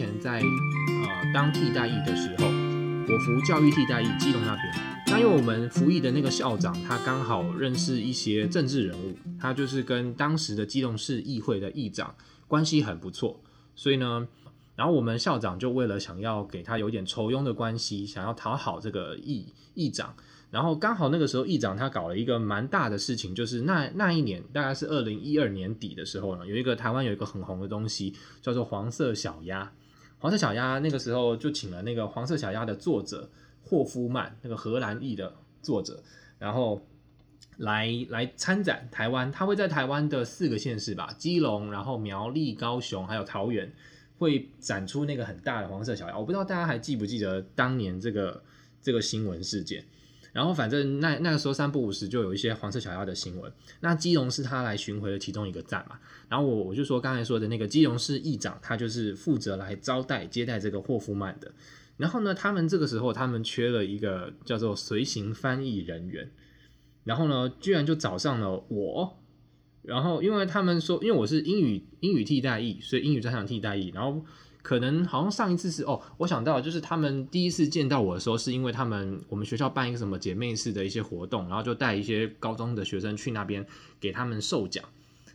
前在呃当替代役的时候，我服教育替代役基隆那边。那因为我们服役的那个校长，他刚好认识一些政治人物，他就是跟当时的基隆市议会的议长关系很不错，所以呢，然后我们校长就为了想要给他有点酬庸的关系，想要讨好这个议议长。然后刚好那个时候，议长他搞了一个蛮大的事情，就是那那一年大概是二零一二年底的时候呢，有一个台湾有一个很红的东西叫做黄色小鸭。黄色小鸭那个时候就请了那个黄色小鸭的作者霍夫曼，那个荷兰裔的作者，然后来来参展台湾。他会在台湾的四个县市吧，基隆、然后苗栗、高雄还有桃园，会展出那个很大的黄色小鸭。我不知道大家还记不记得当年这个这个新闻事件。然后反正那那个时候三不五时就有一些黄色小鸭的新闻。那基隆是他来巡回的其中一个站嘛。然后我我就说刚才说的那个基隆市议长，他就是负责来招待接待这个霍夫曼的。然后呢，他们这个时候他们缺了一个叫做随行翻译人员。然后呢，居然就找上了我。然后因为他们说，因为我是英语英语替代役，所以英语专场替代役。然后。可能好像上一次是哦，我想到就是他们第一次见到我的时候，是因为他们我们学校办一个什么姐妹式的一些活动，然后就带一些高中的学生去那边给他们授奖。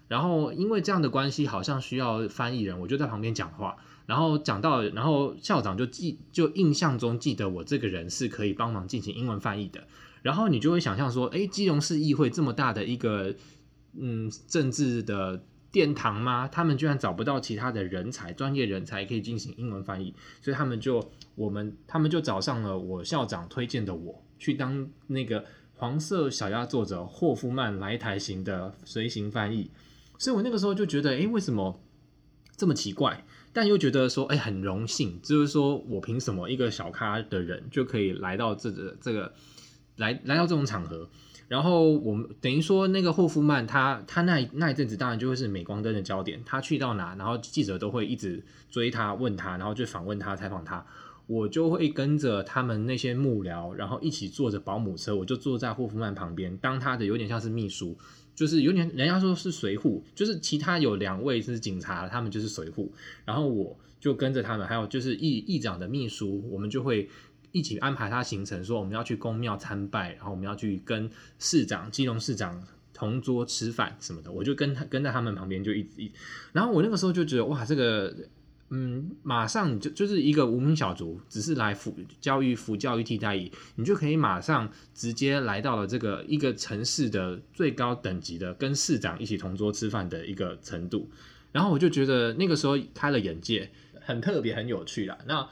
然后因为这样的关系，好像需要翻译人，我就在旁边讲话。然后讲到，然后校长就记就印象中记得我这个人是可以帮忙进行英文翻译的。然后你就会想象说，诶，基隆市议会这么大的一个嗯政治的。殿堂吗？他们居然找不到其他的人才，专业人才可以进行英文翻译，所以他们就我们他们就找上了我校长推荐的我去当那个黄色小鸭作者霍夫曼来台行的随行翻译。所以我那个时候就觉得，诶，为什么这么奇怪？但又觉得说，诶，很荣幸，就是说我凭什么一个小咖的人就可以来到这个这个来来到这种场合？然后我们等于说，那个霍夫曼他他那那一阵子当然就会是镁光灯的焦点，他去到哪，然后记者都会一直追他问他，然后就访问他采访他，我就会跟着他们那些幕僚，然后一起坐着保姆车，我就坐在霍夫曼旁边，当他的有点像是秘书，就是有点人家说是随扈，就是其他有两位是警察，他们就是随扈，然后我就跟着他们，还有就是议议长的秘书，我们就会。一起安排他行程，说我们要去宫庙参拜，然后我们要去跟市长、基隆市长同桌吃饭什么的。我就跟他跟在他们旁边，就一直一。然后我那个时候就觉得，哇，这个，嗯，马上就就是一个无名小卒，只是来服教育、服教育替代役，你就可以马上直接来到了这个一个城市的最高等级的，跟市长一起同桌吃饭的一个程度。然后我就觉得那个时候开了眼界，很特别，很有趣啦。那。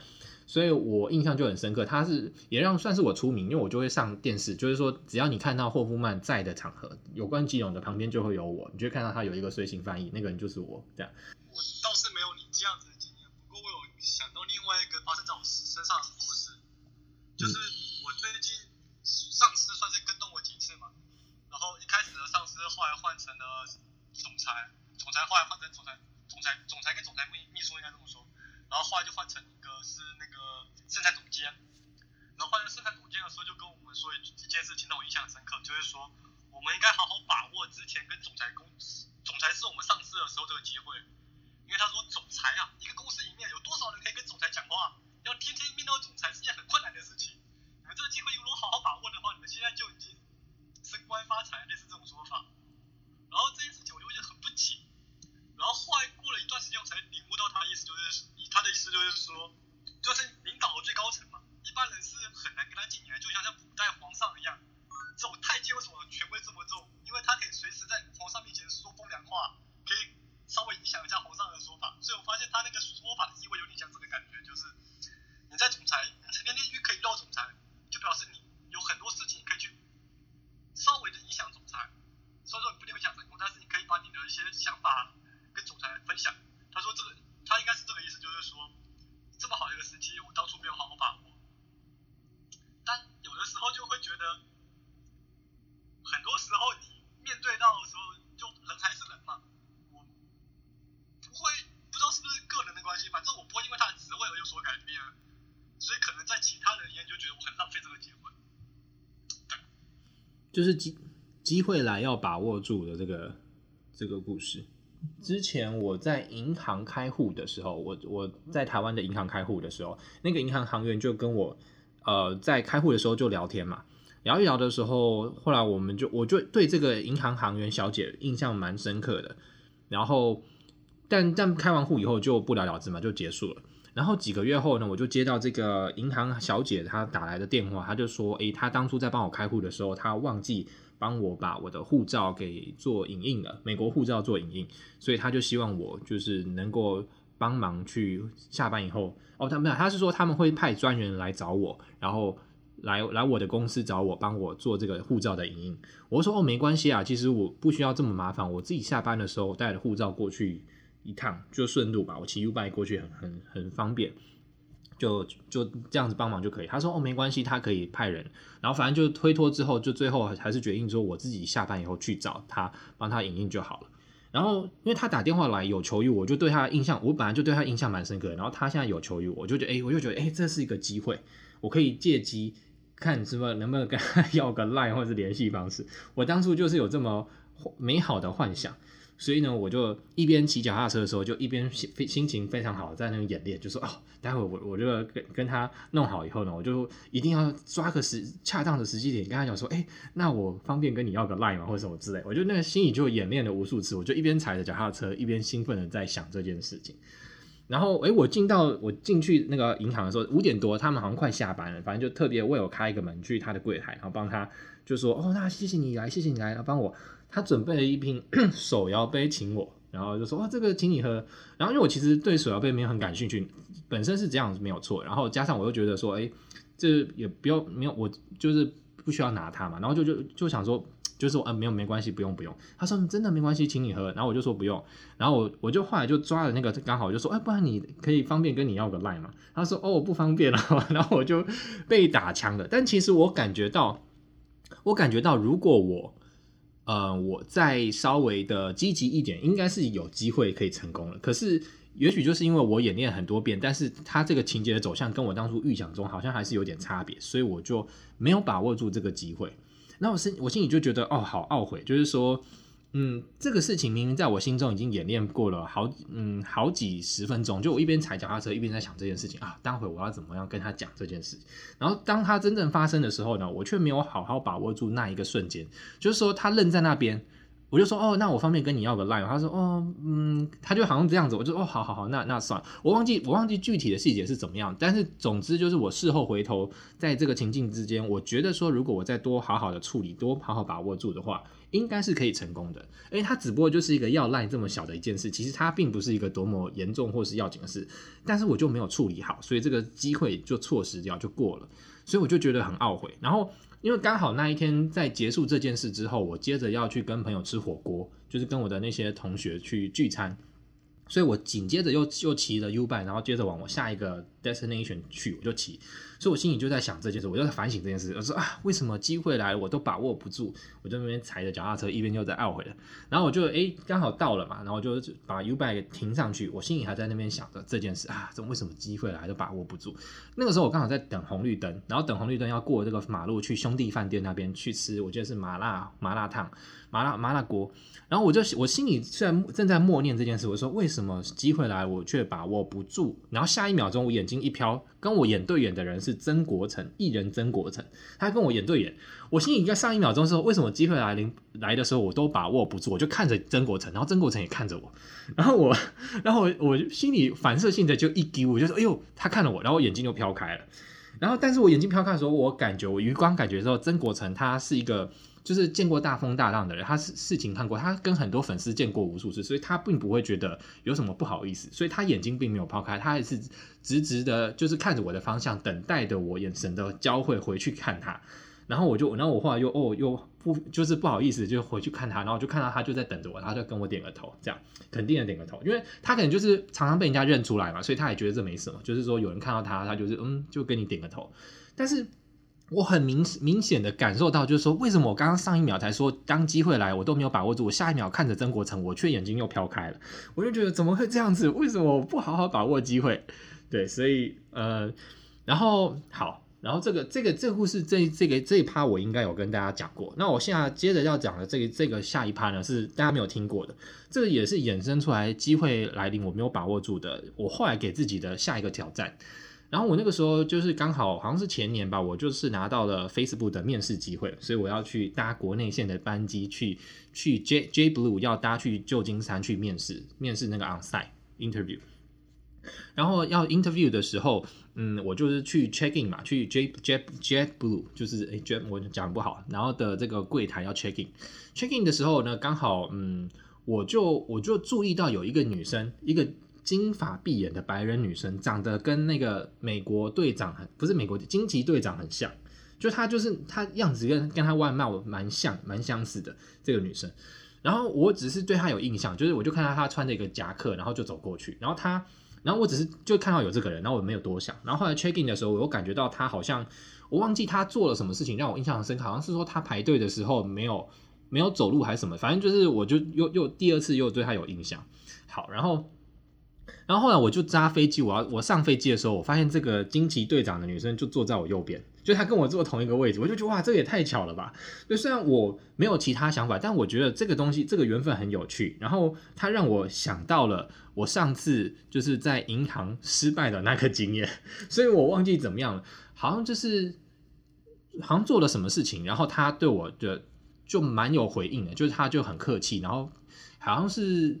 所以我印象就很深刻，他是也让算是我出名，因为我就会上电视，就是说只要你看到霍夫曼在的场合，有关基隆的旁边就会有我，你就会看到他有一个随行翻译，那个人就是我这样。我倒是没有你这样子的经验，不过我有想到另外一个发生在我身上的故事，就是我最近上司算是跟动我几次嘛，然后一开始的上司后来换成了总裁，总裁后来换成总裁，总裁总裁跟总裁秘秘书应该这么说。然后后来就换成一个是那个生产总监，然后那时候，就跟我们说一件事情让我印象深刻，就是说我们应该好好把握之前跟总裁公总裁是我们上司的时候这个机会，因为他说总裁啊，一个公司里面有多少人可以跟总裁讲话，要天天面对总裁是件很困难的事情，你们这个机会如果好好把握的话，你们现在就已经升官发财，类似这种说法。然后这件事情我就觉得很不解，然后后来过了一段时间，我才领悟到他的意思就是。他的意思就是说，就是领导的最高层嘛，一般人是很难跟他进言，就像像古代皇上一样，这种太监为什么权威这么重？因为他可以随时在皇上面前说风凉话，可以稍微影响一下皇上的说法。所以我发现他那个说法的意味有点像这个感觉，就是你在总裁，成天天可以遇到总裁，就表示你有很多事情可以去稍微的影响总裁，虽然说你不一定会影响成功，但是你可以把你的一些想法跟总裁分享。他说这个。他应该是这个意思，就是说，这么好的一个时机，我当初没有好好把握。但有的时候就会觉得，很多时候你面对到的时候，就人还是人嘛。我不会，不知道是不是个人的关系，反正我不会因为他的职位而有所改变，所以可能在其他人眼里就觉得我很浪费这个机会。对，就是机机会来要把握住的这个这个故事。之前我在银行开户的时候，我我在台湾的银行开户的时候，那个银行行员就跟我呃在开户的时候就聊天嘛，聊一聊的时候，后来我们就我就对这个银行行员小姐印象蛮深刻的，然后但但开完户以后就不了了之嘛，就结束了。然后几个月后呢，我就接到这个银行小姐她打来的电话，她就说：“诶，她当初在帮我开户的时候，她忘记帮我把我的护照给做影印了，美国护照做影印，所以她就希望我就是能够帮忙去下班以后哦，她没有，她是说他们会派专员来找我，然后来来我的公司找我，帮我做这个护照的影印。我说哦，没关系啊，其实我不需要这么麻烦，我自己下班的时候带着护照过去。”一趟就顺路吧，我骑 U-Bike 过去很很很方便，就就这样子帮忙就可以。他说哦，没关系，他可以派人，然后反正就推脱之后，就最后还是决定说我自己下班以后去找他帮他影印就好了。然后因为他打电话来有求于我，就对他印象，我本来就对他印象蛮深刻的。然后他现在有求于我，我就觉得哎，我就觉得哎，这是一个机会，我可以借机看是不是能不能跟他 要个 Line 或者联系方式。我当初就是有这么美好的幻想。所以呢，我就一边骑脚踏车的时候，就一边心心情非常好，在那个演练，就说哦，待会我我就跟跟他弄好以后呢，我就一定要抓个时恰当的时机点，跟他讲说，哎，那我方便跟你要个 line 吗，或者什么之类。我就那个心里就演练了无数次，我就一边踩着脚踏车，一边兴奋的在想这件事情。然后，哎，我进到我进去那个银行的时候，五点多，他们好像快下班了，反正就特别为我开一个门去他的柜台，然后帮他就说，哦，那谢谢你来，谢谢你来，帮我。他准备了一瓶 手摇杯请我，然后就说哇，这个请你喝。然后因为我其实对手摇杯没有很感兴趣，本身是这样子没有错。然后加上我又觉得说，哎，这也不要没有，我就是不需要拿它嘛。然后就就就想说，就是说，嗯、没有没关系，不用不用。他说真的没关系，请你喝。然后我就说不用。然后我我就后来就抓了那个，刚好就说，哎，不然你可以方便跟你要个 line 嘛？他说哦，我不方便了。然后我就被打枪了。但其实我感觉到，我感觉到如果我。呃，我再稍微的积极一点，应该是有机会可以成功了。可是，也许就是因为我演练很多遍，但是他这个情节的走向跟我当初预想中好像还是有点差别，所以我就没有把握住这个机会。那我是我心里就觉得，哦，好懊悔，就是说。嗯，这个事情明明在我心中已经演练过了好，嗯，好几十分钟。就我一边踩脚踏车，一边在想这件事情啊，待会我要怎么样跟他讲这件事。然后当他真正发生的时候呢，我却没有好好把握住那一个瞬间。就是说，他愣在那边，我就说，哦，那我方便跟你要个 line。他说，哦，嗯，他就好像这样子，我就，哦，好好好，那那算了。我忘记我忘记具体的细节是怎么样，但是总之就是我事后回头，在这个情境之间，我觉得说，如果我再多好好的处理，多好好把握住的话。应该是可以成功的，因为它只不过就是一个要赖这么小的一件事，其实它并不是一个多么严重或是要紧的事，但是我就没有处理好，所以这个机会就错失掉就过了，所以我就觉得很懊悔。然后因为刚好那一天在结束这件事之后，我接着要去跟朋友吃火锅，就是跟我的那些同学去聚餐，所以我紧接着又又骑了 U-Bike，然后接着往我下一个 destination 去，我就骑。所以我心里就在想这件事，我就在反省这件事。我说啊，为什么机会来我都把握不住？我就那边踩着脚踏车，一边就在懊悔了。然后我就诶刚好到了嘛，然后我就把 U-Bike 停上去。我心里还在那边想着这件事啊，这为什么机会来都把握不住？那个时候我刚好在等红绿灯，然后等红绿灯要过这个马路去兄弟饭店那边去吃，我记得是麻辣麻辣烫。麻辣麻辣锅，然后我就我心里虽然正在默念这件事，我说为什么机会来我却把握不住？然后下一秒钟我眼睛一飘，跟我演对眼的人是曾国城，艺人曾国城，他跟我演对眼。我心里在上一秒钟的时候为什么机会来临来的时候我都把握不住？我就看着曾国城，然后曾国城也看着我，然后我 然后我我心里反射性的就一丢，我就说哎呦他看了我，然后我眼睛就飘开了。然后但是我眼睛飘开的时候，我感觉我余光感觉说曾国城他是一个。就是见过大风大浪的人，他是事情看过，他跟很多粉丝见过无数次，所以他并不会觉得有什么不好意思，所以他眼睛并没有抛开，他还是直直的，就是看着我的方向，等待着我眼神的交汇回去看他。然后我就，然后我后来又哦又不就是不好意思，就回去看他，然后就看到他就在等着我，他就跟我点个头，这样肯定的点个头，因为他可能就是常常被人家认出来嘛，所以他也觉得这没什么，就是说有人看到他，他就是嗯就跟你点个头，但是。我很明明显的感受到，就是说，为什么我刚刚上一秒才说当机会来，我都没有把握住，我下一秒看着曾国成，我却眼睛又飘开了，我就觉得怎么会这样子？为什么我不好好把握机会？对，所以呃，然后好，然后这个这个这个故事这这个这一趴我应该有跟大家讲过。那我现在接着要讲的这个这个下一趴呢，是大家没有听过的，这个也是衍生出来机会来临我没有把握住的，我后来给自己的下一个挑战。然后我那个时候就是刚好好像是前年吧，我就是拿到了 Facebook 的面试机会，所以我要去搭国内线的班机去去 J J Blue 要搭去旧金山去面试，面试那个 onsite interview。然后要 interview 的时候，嗯，我就是去 check in 嘛，去 J J Jet Blue，就是诶 Jet 我讲不好，然后的这个柜台要 check in，check in 的时候呢，刚好嗯，我就我就注意到有一个女生，一个金发碧眼的白人女生，长得跟那个美国队长很不是美国惊奇队长很像，就她就是她样子跟跟她外貌蛮像蛮相似的这个女生，然后我只是对她有印象，就是我就看到她穿着一个夹克，然后就走过去，然后她。然后我只是就看到有这个人，然后我没有多想。然后后来 check in 的时候，我又感觉到他好像，我忘记他做了什么事情让我印象很深刻，好像是说他排队的时候没有没有走路还是什么，反正就是我就又又第二次又对他有印象。好，然后然后后来我就扎飞机，我要我上飞机的时候，我发现这个惊奇队长的女生就坐在我右边。就她跟我坐同一个位置，我就觉得哇，这也太巧了吧！就虽然我没有其他想法，但我觉得这个东西，这个缘分很有趣。然后她让我想到了我上次就是在银行失败的那个经验，所以我忘记怎么样了，好像就是好像做了什么事情，然后他对我的就蛮有回应的，就是他就很客气，然后好像是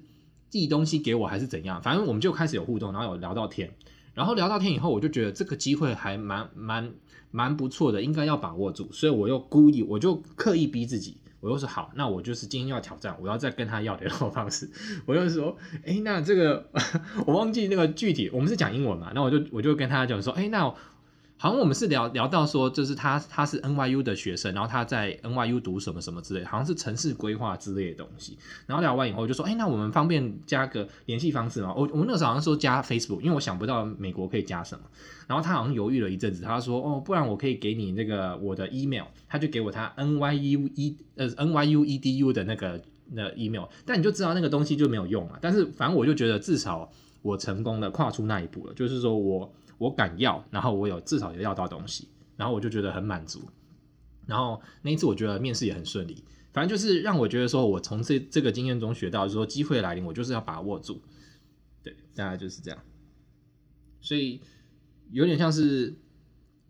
递东西给我还是怎样，反正我们就开始有互动，然后有聊到天，然后聊到天以后，我就觉得这个机会还蛮蛮。蛮不错的，应该要把握住，所以我又故意，我就刻意逼自己，我又说好，那我就是今天要挑战，我要再跟他要联络方式，我就说，哎，那这个 我忘记那个具体，我们是讲英文嘛，那我就我就跟他讲说，哎，那。好像我们是聊聊到说，就是他他是 NYU 的学生，然后他在 NYU 读什么什么之类，好像是城市规划之类的东西。然后聊完以后就说，哎，那我们方便加个联系方式吗？我我们那时候好像说加 Facebook，因为我想不到美国可以加什么。然后他好像犹豫了一阵子，他说，哦，不然我可以给你那个我的 email，他就给我他 NYU E 呃 NYU EDU 的那个那 email，但你就知道那个东西就没有用嘛。但是反正我就觉得至少我成功的跨出那一步了，就是说我。我敢要，然后我有至少也要到东西，然后我就觉得很满足。然后那一次我觉得面试也很顺利，反正就是让我觉得说，我从这这个经验中学到，就是说机会来临，我就是要把握住。对，大概就是这样。所以有点像是，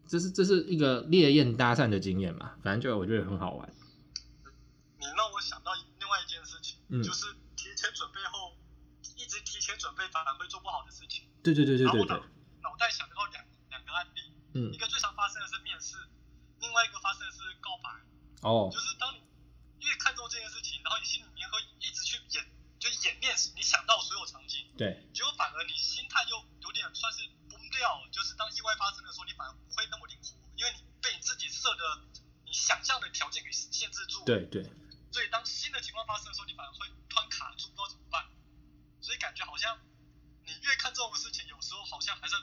这是这是一个烈焰搭讪的经验嘛，反正就我觉得很好玩。你让我想到另外一件事情，嗯，就是提前准备后一直提前准备反而会做不好的事情。对对对对对对。脑袋想到两两个案例，嗯，一个最常发生的是面试，另外一个发生的是告白。哦，就是当你越看重这件事情，然后你心里面会一直去演，就演练你想到所有场景，对，结果反而你心态又有点算是崩掉了，就是当意外发生的时候，你反而不会那么灵活，因为你被你自己设的你想象的条件给限制住。对对。所以当新的情况发生的时候，你反而会突然卡住，不知道怎么办。所以感觉好像你越看重的事情，有时候好像还是。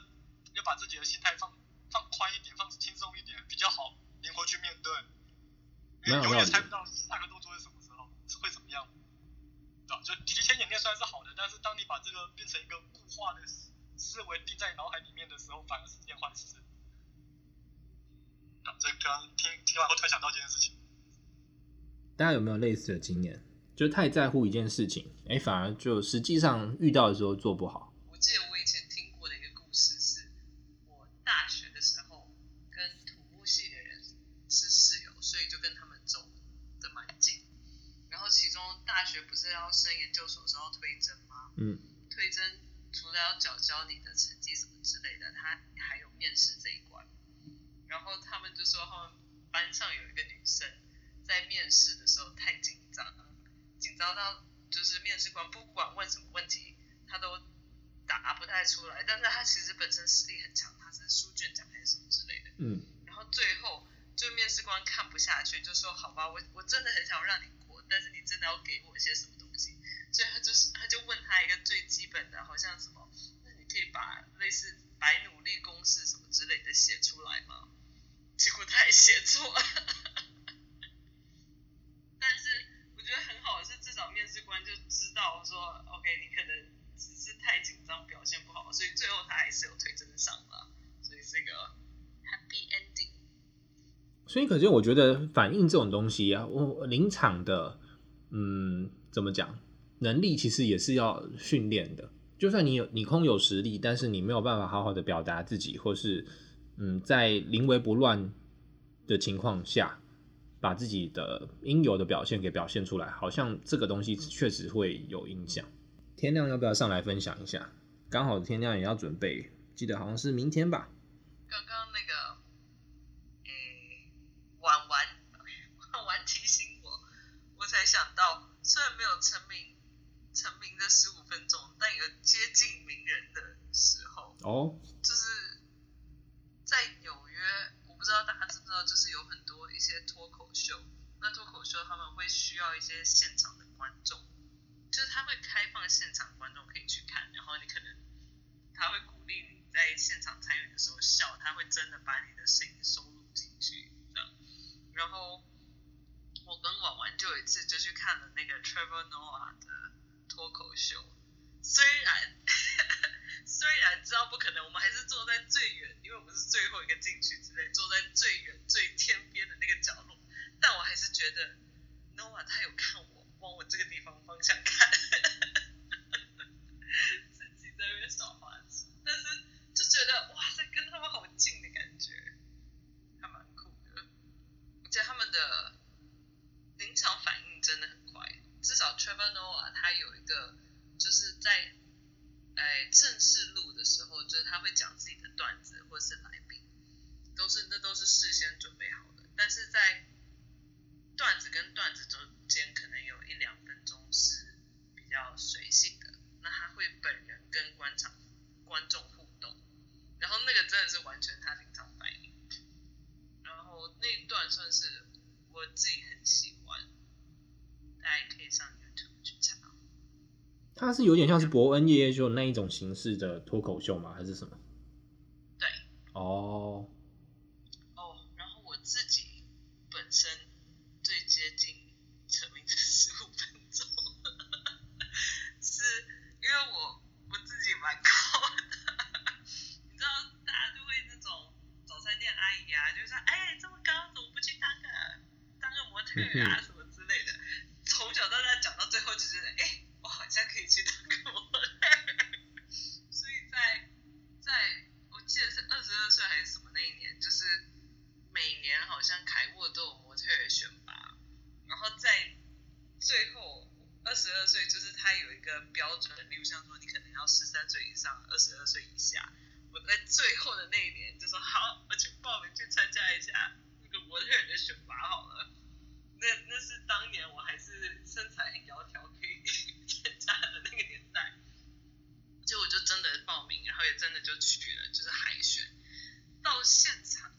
要把自己的心态放放宽一点，放轻松一点，比较好灵活去面对。因为永远猜不到下个动作是什么时候，是会怎么样，对吧？就提前演练虽然是好的，但是当你把这个变成一个固化的思维定在脑海里面的时候，反而是件坏事。啊，这刚听听完后突然想到这件事情。大家有没有类似的经验？就太在乎一件事情，哎，反而就实际上遇到的时候做不好。嗯，推甄除了要缴交你的成绩什么之类的，他还有面试这一关。然后他们就说，他们班上有一个女生在面试的时候太紧张了，紧张到就是面试官不管问什么问题，他都答不太出来。但是他其实力很强，他是书卷奖还是什么之类的。嗯。然后最后就面试官看不下去，就说：“好吧，我我真的很想让你过，但是你真的要给我一些什么东西。”所以他就是，他就问他一个最基本的，好像什么，那你可以把类似白努力公式什么之类的写出来吗？结果他也写错了。但是我觉得很好的是，至少面试官就知道说，OK，你可能只是太紧张，表现不好，所以最后他还是有推真上了。所以是一个 happy ending。所以可见，我觉得反应这种东西啊，我临场的，嗯，怎么讲，能力其实也是要训练的。就算你有你空有实力，但是你没有办法好好的表达自己，或是嗯，在临危不乱的情况下，把自己的应有的表现给表现出来，好像这个东西确实会有影响。天亮要不要上来分享一下？刚好天亮也要准备，记得好像是明天吧。刚刚那个，诶、欸，婉婉 婉婉提醒我，我才想到，虽然没有成名成名的十五分钟，但有接近名人的时候。哦。就是在纽约，我不知道大家知不知道，就是有很多一些脱口秀，那脱口秀他们会需要一些现场的观众。就是他会开放现场观众可以去看，然后你可能他会鼓励你在现场参与的时候笑，他会真的把你的声音收录进去，这样。然后我跟婉婉就有一次就去看了那个 Trevor Noah 的脱口秀，虽然 虽然知道不可能，我们还是坐在最远，因为我们是最后一个进去之类，坐在最远最天边的那个角落，但我还是觉得 Noah 他有看我。往我这个地方方向看，自己在那边耍花痴，但是就觉得哇塞，跟他们好近的感觉，还蛮酷的。而且他们的临场反应真的很快，至少 Trevor Noah 他有一个，就是在哎正式录的时候，就是他会讲自己的段子或是来宾，都是那都是事先准备好的，但是在段子跟段子中间可能有一两分钟是比较随性的，那他会本人跟观场观众互动，然后那个真的是完全他临场反应，然后那一段算是我自己很喜欢，大家也可以上 YouTube 去查。他是有点像是伯恩夜夜秀那一种形式的脱口秀吗？还是什么？对。哦。哦，然后我自己本身。最接近成名的十五分钟，是因为我我自己蛮高的，你知道，大家都会那种早餐店阿姨啊，就说，哎，这么高，怎么不去当个当个模特啊，什么之类的。从小到大讲到最后，就觉得，哎，我好像可以去当个模特。所以在在我记得是二十二岁还是什么那一年，就是每年好像凯沃都有模特儿选拔。然后在最后二十二岁，就是他有一个标准的，例如像说你可能要十三岁以上，二十二岁以下。我在最后的那一年就说好，我去报名去参加一下那个模特儿的选拔好了。那那是当年我还是身材很窈窕可以参加的那个年代。结果就真的报名，然后也真的就去了，就是海选到现场。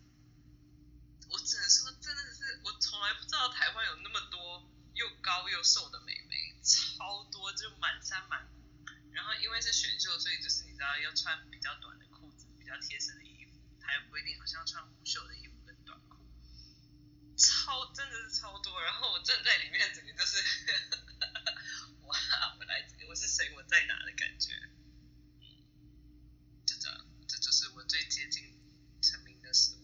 我只能说，真的是我从来不知道台湾有那么多又高又瘦的美眉，超多，就满山满谷。然后因为是选秀，所以就是你知道要穿比较短的裤子，比较贴身的衣服，还有规定好像要穿无袖的衣服跟短裤，超真的是超多。然后我站在里面，整个就是，哇，我来这个，我是谁，我在哪的感觉。嗯，就这样，这就是我最接近成名的时候。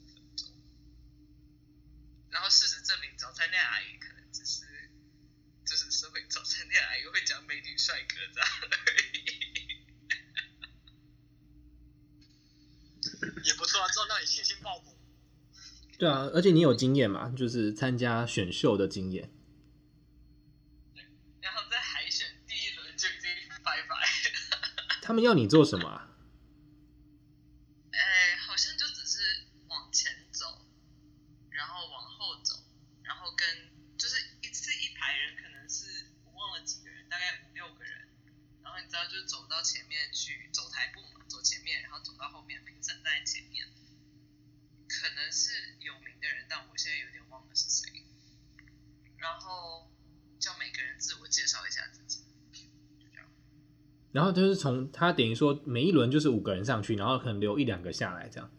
然后事实证明，早餐店阿姨可能只是，就是社会早餐店阿姨会讲美女也不错啊，至少让你信心爆棚。对啊，而且你有经验嘛，就是参加选秀的经验。对，然后在海选第一轮就已经拜拜。他们要你做什么啊？就是走到前面去走台步嘛，走前面，然后走到后面，评审在前面，可能是有名的人，但我现在有点忘了是谁。然后叫每个人自我介绍一下自己，就这样。然后就是从他等于说每一轮就是五个人上去，然后可能留一两个下来这样。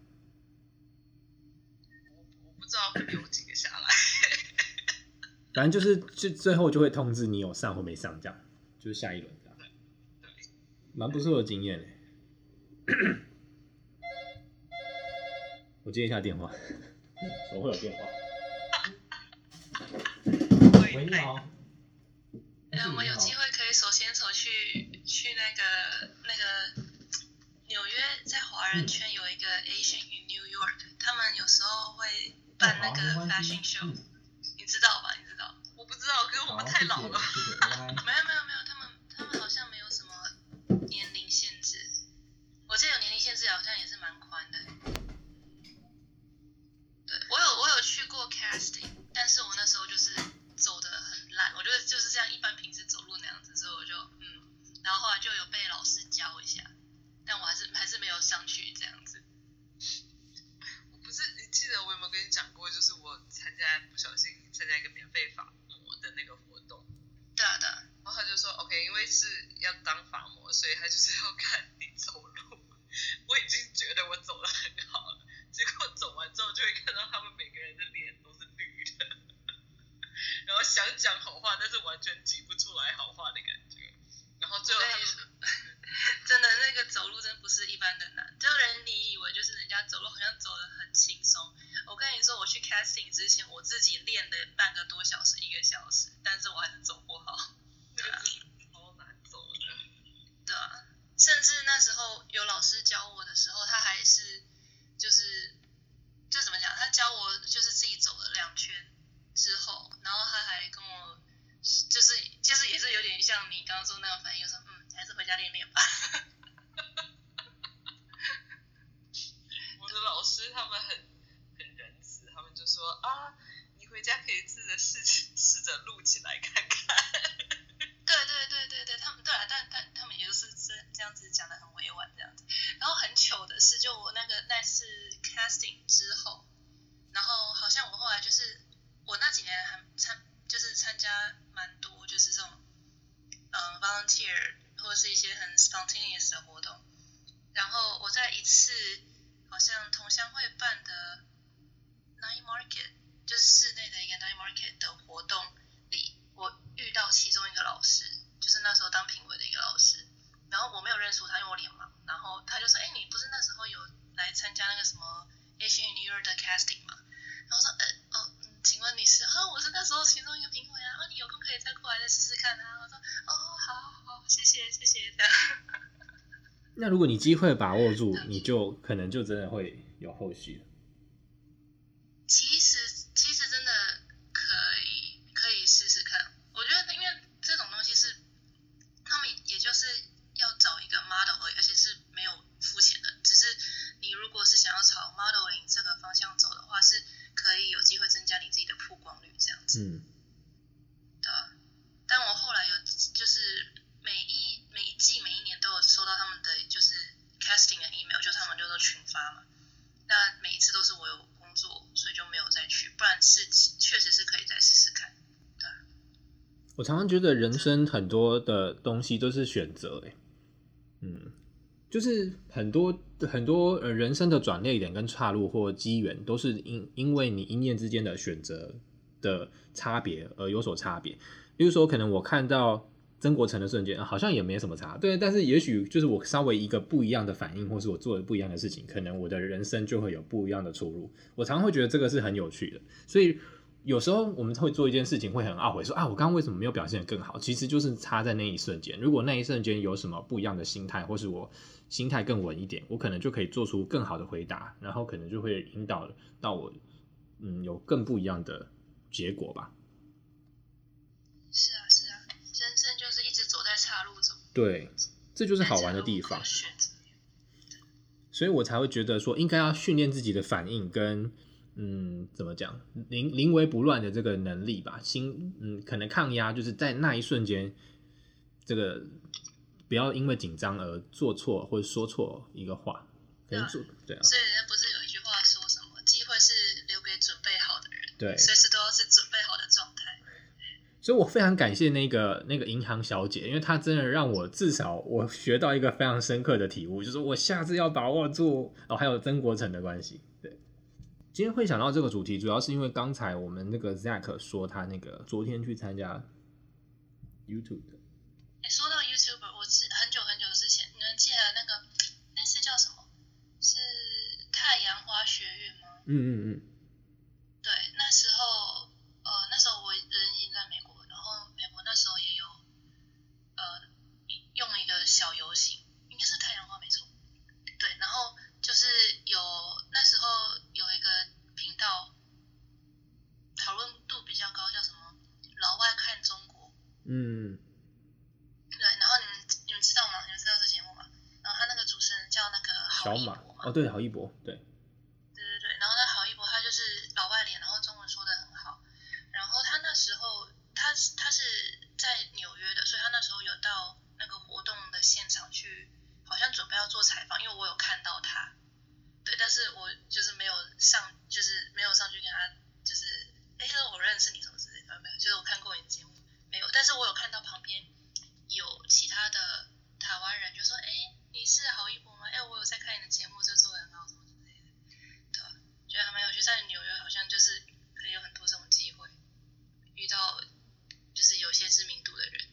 我我不知道会留几个下来。反正就是就最后就会通知你有上或没上这样，就是下一轮。蛮不错的经验我接一下电话，怎么会有电话？喂，你好。那我们有机会可以手牵手去去那个那个纽约，在华人圈有一个 Asian in New York，他们有时候会办那个 fashion show，你知道吧？你知道？我不知道，可是我们太老了。没有没有没有，他们他们好像没有什么年龄限制，我记得有年龄限制，好像也是蛮宽的。对，我有我有去过 casting，但是我那时候就是走的很烂，我觉得就是这样一般平时走路那样子，所以我就嗯，然后后来就有被老师教一下，但我还是还是没有上去这样子。我不是，你记得我有没有跟你讲过，就是我参加不小心参加一个免费法模的那个活动。对啊对啊。然后他就说 OK，因为是要当法模，所以他就是要看你走路。我已经觉得我走的很好了。结果走完之后，就会看到他们每个人的脸都是绿的，然后想讲好话，但是完全挤不出来好话的感觉。然后最后他们真的 那个走路真不是一般的难，就人你以为就是人家走路好像走得很轻松。我跟你说，我去 casting 之前，我自己练了半个多小时、一个小时，但是我还是走不好。对啊，好难走的。对啊，甚至那时候有老师教我的时候，他还是。就是，就怎么讲？他教我就是自己走了两圈之后，然后他还像你刚刚说那个反应，就说嗯，还是回家练练吧。我的老师他们很很仁慈，他们就说啊，你回家可以试着试试着录起来看看。对对对对对，他们对啊，但但他们也就是这这样子讲的很委婉这样子。然后很糗的是，就我那个那次 casting 之后，然后好像我后来就是我那几年还参就是参加蛮多就是这种嗯 volunteer 或是一些很 spontaneous 的活动。然后我在一次好像同乡会办的 night market 就是室内的一个 night market 的活动里。我遇到其中一个老师，就是那时候当评委的一个老师，然后我没有认出他，因为我脸盲，然后他就说：“哎，你不是那时候有来参加那个什么 Asian New York 的 casting 吗？”然后说：“呃，哦，请问你是？哦，我是那时候其中一个评委啊，哦，你有空可以再过来再试试看啊。”我说：“哦，好好好，谢谢谢谢。”这样。那如果你机会把握住，你就可能就真的会有后续了。其实。嗯，对，但我后来有就是每一每一季每一年都有收到他们的就是 casting 的 email，就他们就说群发嘛。那每一次都是我有工作，所以就没有再去，不然是确实是可以再试试看。对，我常常觉得人生很多的东西都是选择，哎，嗯，就是很多很多呃人生的转捩点跟岔路或机缘，都是因因为你一念之间的选择的差别而有所差别，比如说，可能我看到曾国成的瞬间，好像也没什么差，对，但是也许就是我稍微一个不一样的反应，或是我做的不一样的事情，可能我的人生就会有不一样的出入。我常常会觉得这个是很有趣的，所以有时候我们会做一件事情，会很懊悔，说啊，我刚刚为什么没有表现得更好？其实就是差在那一瞬间。如果那一瞬间有什么不一样的心态，或是我心态更稳一点，我可能就可以做出更好的回答，然后可能就会引导到我，嗯，有更不一样的。结果吧，是啊是啊，人生就是一直走在岔路中。对，这就是好玩的地方。所以我才会觉得说，应该要训练自己的反应跟嗯，怎么讲，临临危不乱的这个能力吧。心嗯，可能抗压，就是在那一瞬间，这个不要因为紧张而做错或者说错一个话，可能做对啊。所以人家不是有一句话说什么？机会是留给准备好的人。对，随时都。所以我非常感谢那个那个银行小姐，因为她真的让我至少我学到一个非常深刻的体悟，就是我下次要把握住哦。还有曾国成的关系，对。今天会想到这个主题，主要是因为刚才我们那个 Zack 说他那个昨天去参加 YouTube 的。欸，说到 YouTube，我是很久很久之前，你们记得那个那次叫什么？是太阳花学运吗？嗯嗯嗯。对，那时候呃，那时候我人已经在美国，然后美国那时候也有呃用一个小游行，应该是太阳花没错。对，然后就是有那时候有一个频道讨论度比较高，叫什么“老外看中国”。嗯。对，然后你们你们知道吗？你们知道这节目吗？然后他那个主持人叫那个郝一博嘛？对，郝一博，对。对对对，然后那郝一博他就是老外脸，然后中文说的很好。然后他那时候他他是在纽约的，所以他那时候有到那个活动的现场去，好像准备要做采访，因为我有看到他。对，但是我就是没有上，就是没有上去跟他，就是哎，我认识你什么之类的，没有，就是我看过你节目没有，但是我有看到旁边有其他的台湾人就说，哎，你是郝一博吗？哎，我有在看你的节目，就做的很好，什么之类的。对，觉得还蛮有趣，在纽约好像就是可以有很多这种机会，遇到就是有些知名度的人。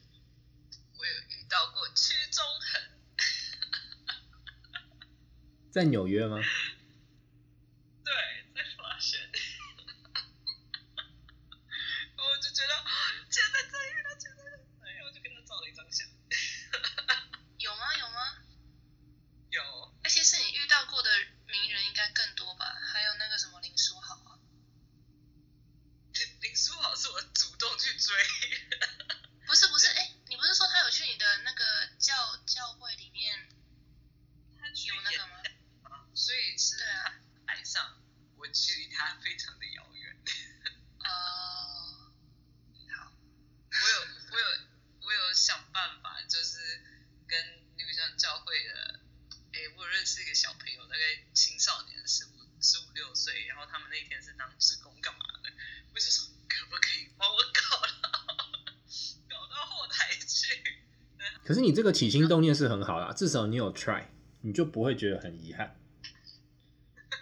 我有遇到过屈中恒。在纽约吗？对，在发现，我就觉得，现在在遇到，现在在，然后我就跟他照了一张相。有吗？有吗？有。那其实你遇到过的名人应该更多吧？还有那个什么林书豪啊。林书豪是我主动去追。不是不是，哎，你不是说他有去你的那个教教会里面？他去有那个吗？所以是海上，我距离他非常的遥远。哦，好，我有我有我有想办法，就是跟那个像教会的，哎，我有认识一个小朋友，大概青少年十五十五六岁，然后他们那天是当志工干嘛的，我就说可不可以帮我搞到搞到后台去？可是你这个起心动念是很好啦，至少你有 try，你就不会觉得很遗憾。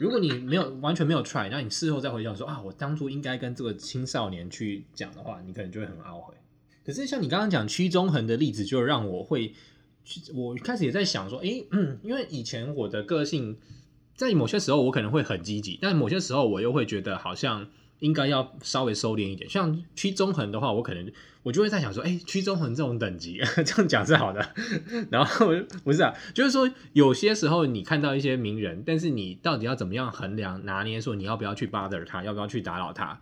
如果你没有完全没有 try，那你事后再回想说啊，我当初应该跟这个青少年去讲的话，你可能就会很懊悔。可是像你刚刚讲屈中恒的例子，就让我会，我开始也在想说，诶，因为以前我的个性，在某些时候我可能会很积极，但某些时候我又会觉得好像。应该要稍微收敛一点，像屈中恒的话，我可能我就会在想说，哎，屈中恒这种等级，这样讲是好的。然后不是啊，就是说有些时候你看到一些名人，但是你到底要怎么样衡量拿捏，说你要不要去 bother 他，要不要去打扰他，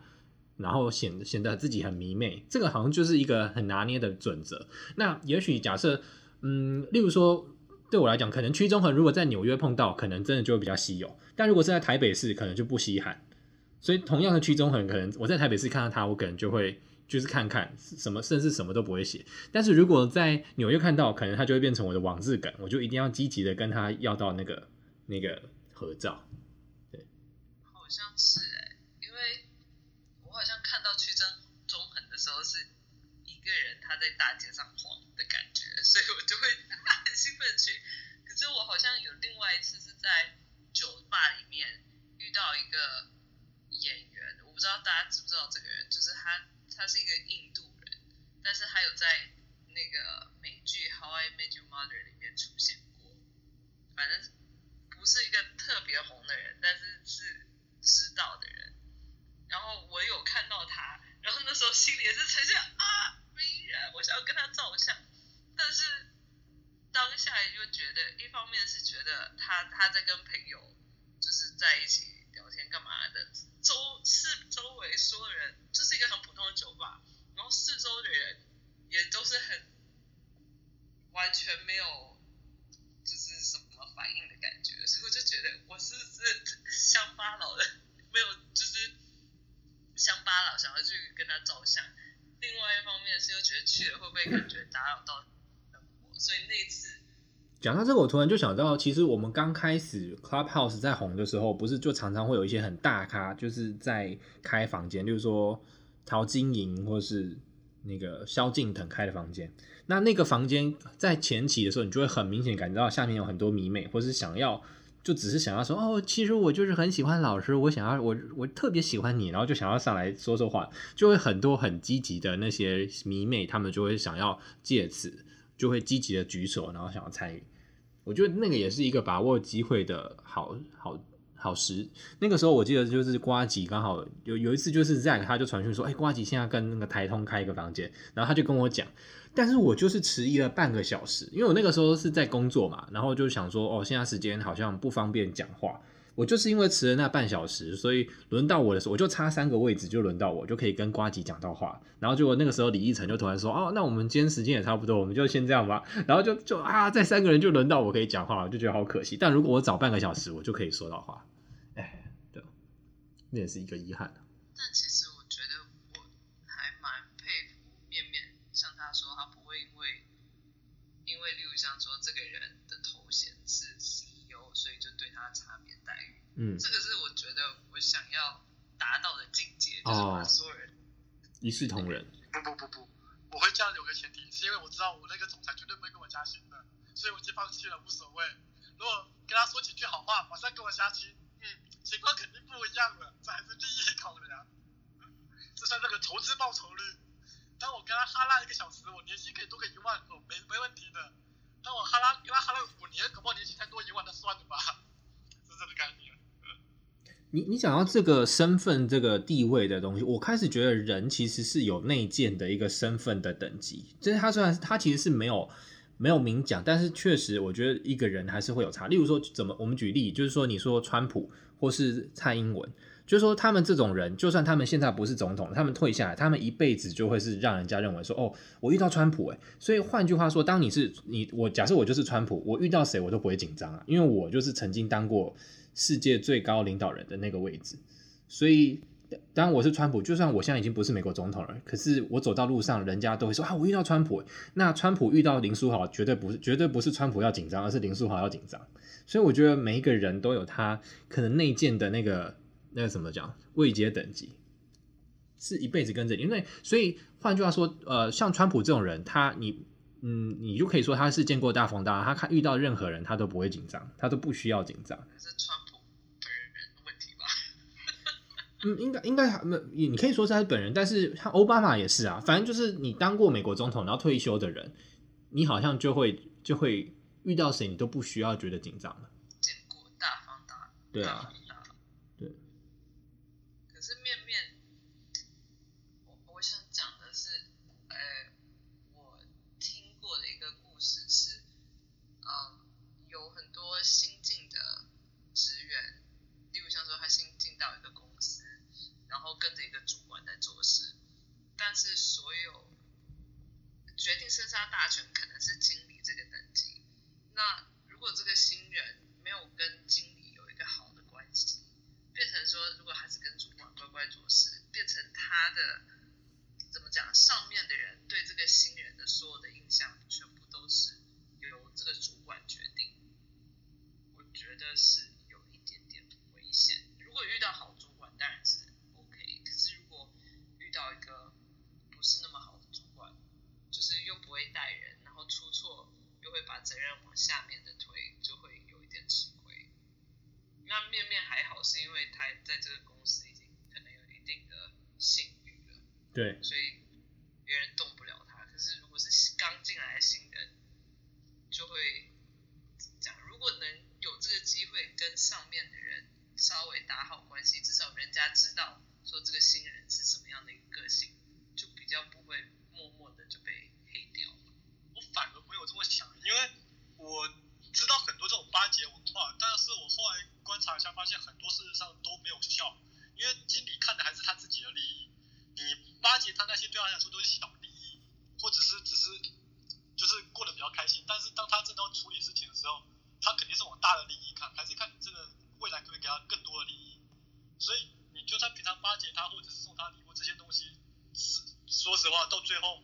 然后显显得自己很迷妹，这个好像就是一个很拿捏的准则。那也许假设，嗯，例如说对我来讲，可能屈中恒如果在纽约碰到，可能真的就会比较稀有；但如果是在台北市，可能就不稀罕。所以，同样的屈中恒，可能我在台北市看到他，我可能就会就是看看什么，甚至什么都不会写。但是如果在纽约看到，可能他就会变成我的网志梗，我就一定要积极的跟他要到那个那个合照。对，好像是哎、因为我好像看到屈中中恒的时候是一个人他在大街上晃的感觉，所以我就会 很兴奋去。可是我好像有另外一次是在酒吧里面遇到一个。不知道大家知不知道这个人，就是他，他是一个印度人，但是他有在那个美剧《How I Met Your Mother》里面出现过，反正不是一个特别红的人，但是是知道的人。然后我有看到他，然后那时候心里也是呈现啊，名人，我想要跟他照相，但是当下就觉得，一方面是觉得他他在跟朋友就是在一起。聊天干嘛的？周四周围所有人就是一个很普通的酒吧，然后四周的人也都是很完全没有就是什么反应的感觉，所以我就觉得我是不是 乡巴佬的，没有就是乡巴佬想要去跟他照相。另外一方面是又觉得去了会不会感觉打扰到我，所以那次。讲到这个，我突然就想到，其实我们刚开始 Clubhouse 在红的时候，不是就常常会有一些很大咖，就是在开房间，就是说陶晶莹或是那个萧敬腾开的房间。那那个房间在前期的时候，你就会很明显感觉到下面有很多迷妹，或是想要就只是想要说哦，其实我就是很喜欢老师，我想要我我特别喜欢你，然后就想要上来说说话，就会很多很积极的那些迷妹，他们就会想要借此就会积极的举手，然后想要参与。我觉得那个也是一个把握机会的好好好时，那个时候我记得就是瓜吉刚好有有一次就是 Zack 他就传讯说，哎、欸，呱吉现在跟那个台通开一个房间，然后他就跟我讲，但是我就是迟疑了半个小时，因为我那个时候是在工作嘛，然后就想说，哦，现在时间好像不方便讲话。我就是因为迟了那半小时，所以轮到我的时候，我就差三个位置就轮到我，就可以跟瓜吉讲到话。然后结果那个时候李奕晨就突然说：“哦，那我们今天时间也差不多，我们就先这样吧。”然后就就啊，这三个人就轮到我可以讲话了，就觉得好可惜。但如果我早半个小时，我就可以说到话。哎，对，那也是一个遗憾。但其实我觉得我还蛮佩服面面，像他说他不会因为因为例如像说这个人的头衔是 CEO，所以就对他差别。嗯，这个是我觉得我想要达到的境界，哦、就是把所有人一视同仁。不不不不，我会这样有个前提，是因为我知道我那个总裁绝对不会跟我加薪的，所以我已经放弃了，无所谓。如果跟他说几句好话，马上跟我加薪，嗯，情况肯定不一样了，这还是利益考量。这算这个投资报酬率。当我跟他哈拉一个小时，我年薪可以多个一万，哦，没没问题的。当我哈拉跟他哈拉五年，恐怕年薪才多一万，那算了吧，是这个概念。你你讲到这个身份、这个地位的东西，我开始觉得人其实是有内建的一个身份的等级。就是他虽然他其实是没有没有明讲，但是确实我觉得一个人还是会有差。例如说，怎么我们举例，就是说你说川普或是蔡英文，就是说他们这种人，就算他们现在不是总统，他们退下来，他们一辈子就会是让人家认为说，哦，我遇到川普，诶。所以换句话说，当你是你我假设我就是川普，我遇到谁我都不会紧张啊，因为我就是曾经当过。世界最高领导人的那个位置，所以当我是川普，就算我现在已经不是美国总统了，可是我走到路上，人家都会说啊，我遇到川普。那川普遇到林书豪，绝对不是，绝对不是川普要紧张，而是林书豪要紧张。所以我觉得每一个人都有他可能内建的那个那个什么讲位阶等级，是一辈子跟着你。因为所以换句话说，呃，像川普这种人，他你。嗯，你就可以说他是见过大风大浪，他看遇到任何人他都不会紧张，他都不需要紧张。嗯，应该应该还没，你可以说是他本人，但是他奥巴马也是啊。反正就是你当过美国总统然后退休的人，你好像就会就会遇到谁你都不需要觉得紧张了。见过大方大，对啊。是所有决定生杀大权可能是经理这个等级。那如果这个新人没有跟经理有一个好的关系，变成说如果还是跟主管乖乖做事，变成他的怎么讲？上面的人对这个新人的所有的印象全部都是由这个主管决定。我觉得是有一点点危险。如果遇到好主管，当然是 OK。可是如果遇到一个不是那么好的主管，就是又不会带人，然后出错又会把责任往下面的推，就会有一点吃亏。那面面还好，是因为他在这个公司已经可能有一定的信誉了，对，所以别人动不了他。可是如果是刚进来的新人，就会怎么讲？如果能有这个机会跟上面的人稍微打好关系，至少人家知道说这个新人是什么样的一个个性。比较不会默默的就被黑掉。我反而没有这么想，因为我知道很多这种巴结文化，但是我后来观察一下，发现很多事实上都没有效，因为经理看的还是他自己的利益，你巴结他那些对他来说都是小利益，或者是只是就是过得比较开心，但是当他真的要处理事情的时候，他肯定是往大的利益看，还是看你这个未来可不可以给他更多的利益，所以你就算平常巴结他，或者是送他礼物这些东西。说实话，到最后，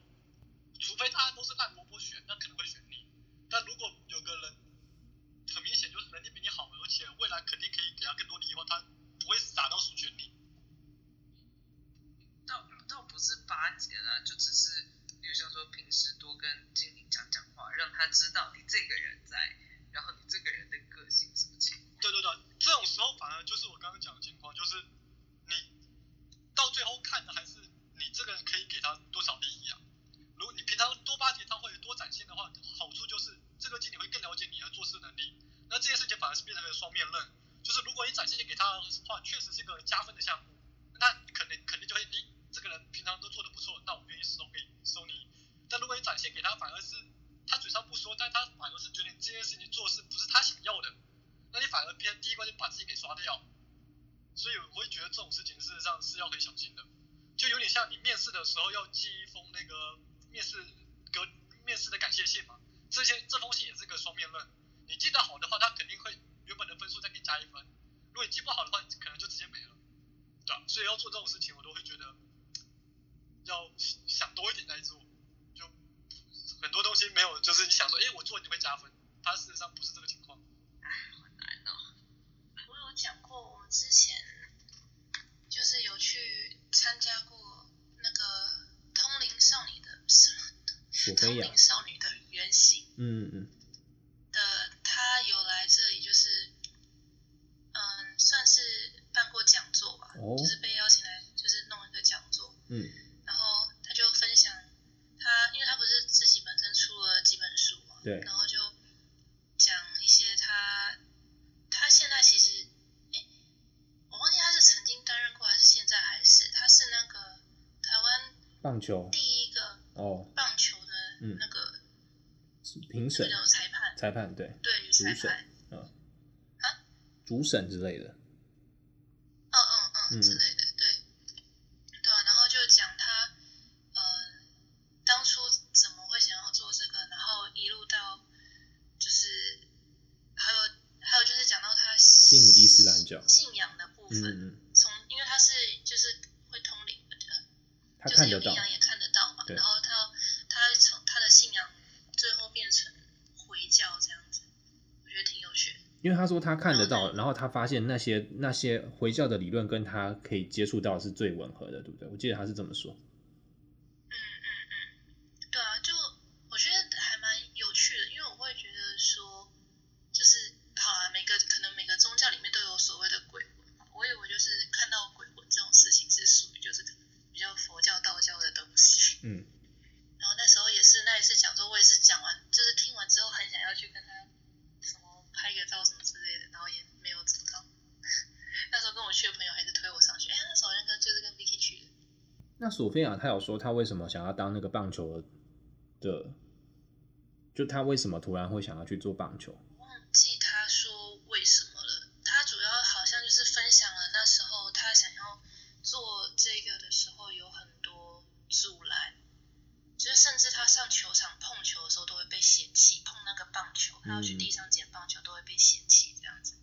除非大家都是烂萝卜选，那可能会选你。但如果有个人能力比你好，而且未来肯定可以给他更多利益的话，他不会傻到选你。倒倒不是巴结啦，就只是，比如像说平时多跟经理讲讲话，让他知道你这个人在，然后你这个人的个性什么情况。对对对，这种时候反而就是我刚刚讲的情况，就是你到最后看的还是。你这个人可以给他多少利益啊？如果你平常多巴结他或者多展现的话，好处就是这个经理会更了解你的做事能力。那这件事情反而是变成了双面刃，就是如果你展现给他的话，确实是个加分的项目，那可能肯定就会，诶，这个人平常都做得不错，那我愿意收给收你。但如果你展现给他，反而是他嘴上不说，但他反而是觉得你这件事情做事不是他想要的，那你反而偏第一关就把自己给刷掉。所以我会觉得这种事情事实上是要很小心的，就有点像你面试的时候要寄一封那个面试给面试的感谢信嘛，这些这封信也是个双面刃，你记得好的话，他肯定会原本的分数再给你加一分，如果你记不好的话，可能就直接没了，对吧？所以要做这种事情，我都会觉得要想多一点再做，就很多东西没有，就是你想说，哎，我做你会加分，它事实上不是这个情况。好难哦，我有讲过，我们之前就是有去参加过那个通灵少女的什么，通灵少女的原型，嗯嗯。的他有来这里，就是嗯，算是办过讲座吧，哦、就是被邀请来，就是弄一个讲座。嗯。然后他就分享他，因为他不是自己本身出了几本书嘛，对。然后就讲一些他，他现在其实，哎，我忘记他是曾经担任过还是现在还是，他是那个台湾棒球第一个哦棒球的那个。嗯评审、裁判、裁判对，对，主审，嗯，啊，主审之类的，之类的，对，对啊，然后就讲他，嗯，当初怎么会想要做这个，然后一路到，就是，还有还有就是讲到他信伊斯兰教信仰的部分，嗯，从因为他是就是会通灵的，他看得到，就是有阴阳也看得到嘛，然后他他从他的信仰。最后变成回教这样子，我觉得挺有趣的。因为他说他看得到，然后他发现那些那些回教的理论跟他可以接触到是最吻合的，对不对？我记得他是这么说。嗯嗯嗯，对啊，就我觉得还蛮有趣的，因为我会觉得说，就是好啊，每个可能每个宗教里面都有所谓的鬼魂嘛，我以为就是看到鬼魂这种事情是属于就是比较佛教道教的东西。嗯。然后那时候也是那一次讲座，我也是讲完，就是听完之后很想要去跟他什么拍个照什么之类的，然后也没有找到。那时候跟我去的朋友还是推我上去，哎，那时候好像跟就是跟 Vicky 去的。那索菲亚她有说他为什么想要当那个棒球的？就他为什么突然会想要去做棒球？忘记他说为什么了。他主要好像就是分享了那时候他想要做这个的时候有很多阻拦。就是甚至他上球场碰球的时候都会被嫌弃，碰那个棒球，他要去地上捡棒球都会被嫌弃这样子。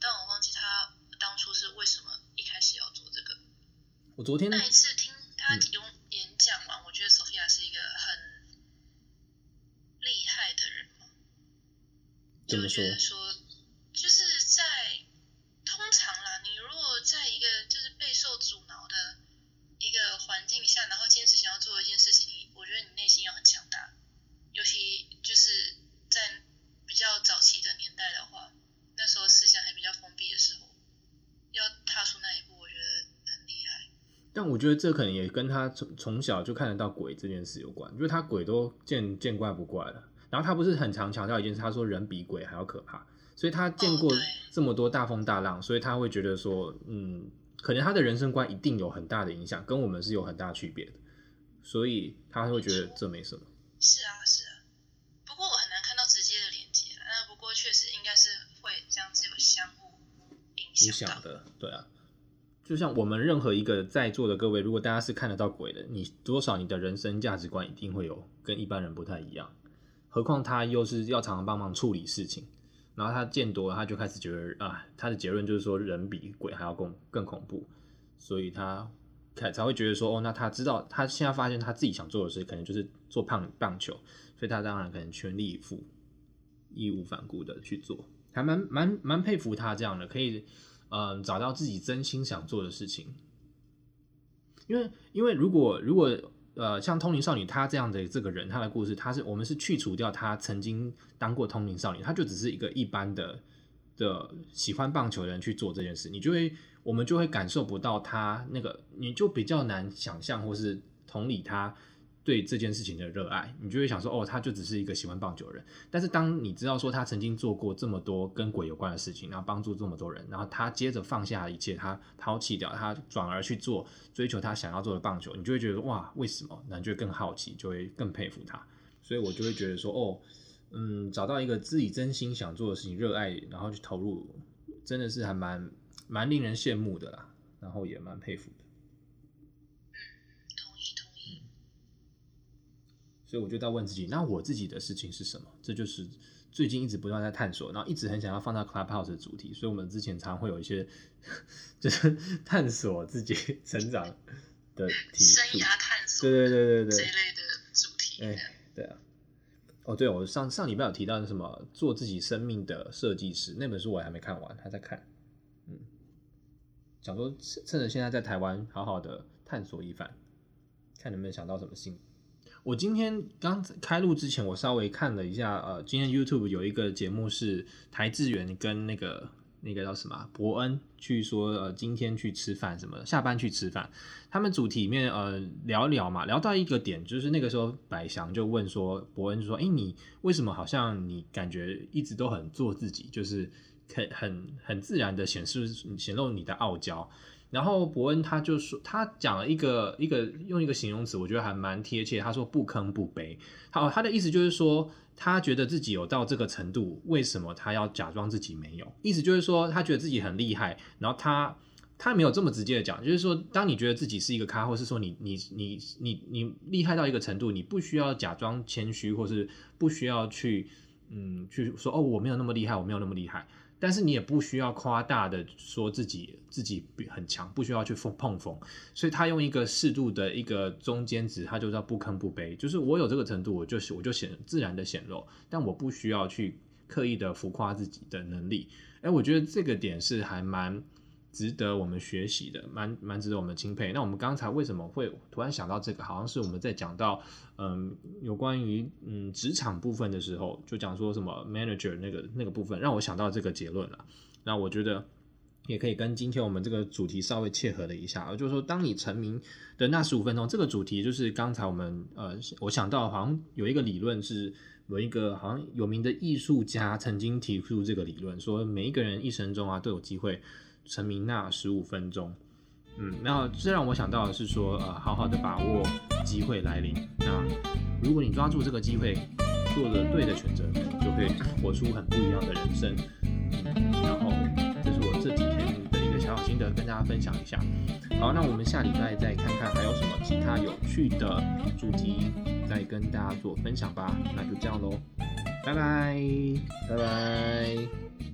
但我忘记他当初是为什么一开始要做这个。我昨天那一次听他用演讲完，嗯、我觉得索菲亚是一个很厉害的人嘛。怎么说？就觉得说，就是在通常啦，你如果在一个就是备受阻挠的一个环境下，然后坚持想要做一件事情，你我觉得你内心要很强大，尤其就是在比较早期的年代的话，那时候思想还比较封闭的时候，要踏出那一步，我觉得很厉害。但我觉得这可能也跟他从从小就看得到鬼这件事有关，就是他鬼都见见怪不怪了。然后他不是很常强调一件事，他说人比鬼还要可怕，所以他见过这么多大风大浪，所以他会觉得说，嗯。可能他的人生观一定有很大的影响，跟我们是有很大区别的，所以他会觉得这没什么。是啊，是啊。不过我很难看到直接的连接，那不过确实应该是会这样子有相互影响的。对啊，就像我们任何一个在座的各位，如果大家是看得到鬼的，你多少你的人生价值观一定会有跟一般人不太一样。何况他又是要常常帮忙处理事情。然后他见多了，他就开始觉得啊，他的结论就是说人比鬼还要更更恐怖，所以他才才会觉得说哦，那他知道他现在发现他自己想做的事可能就是做棒棒球，所以他当然可能全力以赴、义无反顾的去做，还蛮蛮蛮佩服他这样的，可以嗯、找到自己真心想做的事情，因为因为如果如果。呃，像通灵少女她这样的这个人，她的故事，她是我们是去除掉她曾经当过通灵少女，她就只是一个一般的的喜欢棒球的人去做这件事，你就会我们就会感受不到她那个，你就比较难想象或是同理她对这件事情的热爱，你就会想说，哦，他就只是一个喜欢棒球的人。但是当你知道说他曾经做过这么多跟鬼有关的事情，然后帮助这么多人，然后他接着放下一切，他抛弃掉，他转而去做追求他想要做的棒球，你就会觉得哇，为什么？那就会更好奇，就会更佩服他。所以我就会觉得说，哦，嗯，找到一个自己真心想做的事情，热爱，然后去投入，真的是还蛮蛮令人羡慕的啦，然后也蛮佩服。所以我就在问自己，那我自己的事情是什么？这就是最近一直不断在探索，然后一直很想要放到 Clubhouse 的主题。所以我们之前常会有一些，就是 探索自己成长的题，生涯探索，对对对对对，这一类的主题。哎，对啊。哦，对，我上上礼拜有提到什么做自己生命的设计师那本书，我还没看完，还在看。嗯，想说趁着现在在台湾，好好的探索一番，看能不能想到什么新。我今天刚开录之前，我稍微看了一下，呃，今天 YouTube 有一个节目是台智源跟那个那个叫什么伯恩去说，呃，今天去吃饭什么，下班去吃饭。他们主题里面呃聊聊嘛，聊到一个点，就是那个时候百祥就问说，伯恩说，哎，你为什么好像你感觉一直都很做自己，就是很很很自然的显示显露你的傲娇。然后伯恩他就说，他讲了一个一个用一个形容词，我觉得还蛮贴切。他说不坑不卑。好，他的意思就是说，他觉得自己有到这个程度，为什么他要假装自己没有？意思就是说，他觉得自己很厉害。然后他他没有这么直接的讲，就是说，当你觉得自己是一个咖，或是说你你你你你厉害到一个程度，你不需要假装谦虚，或是不需要去嗯去说哦，我没有那么厉害，我没有那么厉害。但是你也不需要夸大的说自己自己很强，不需要去碰碰锋，所以他用一个适度的一个中间值，他就叫不吭不卑，就是我有这个程度，我就是我就显自然的显露，但我不需要去刻意的浮夸自己的能力。哎，我觉得这个点是还蛮。值得我们学习的，蛮蛮值得我们钦佩。那我们刚才为什么会突然想到这个？好像是我们在讲到，嗯，有关于嗯职场部分的时候，就讲说什么 manager 那个那个部分，让我想到这个结论了。那我觉得也可以跟今天我们这个主题稍微切合了一下，就是说，当你成名的那十五分钟，这个主题就是刚才我们呃，我想到好像有一个理论是有一个好像有名的艺术家曾经提出这个理论，说每一个人一生中啊都有机会。成名那十五分钟，嗯，那这让我想到的是说，呃，好好的把握机会来临。那如果你抓住这个机会，做了对的选择，就会活出很不一样的人生。嗯，然后这是我这几天的一个小小心得，跟大家分享一下。好，那我们下礼拜再看看还有什么其他有趣的主题，再跟大家做分享吧。那就这样喽，拜拜，拜拜。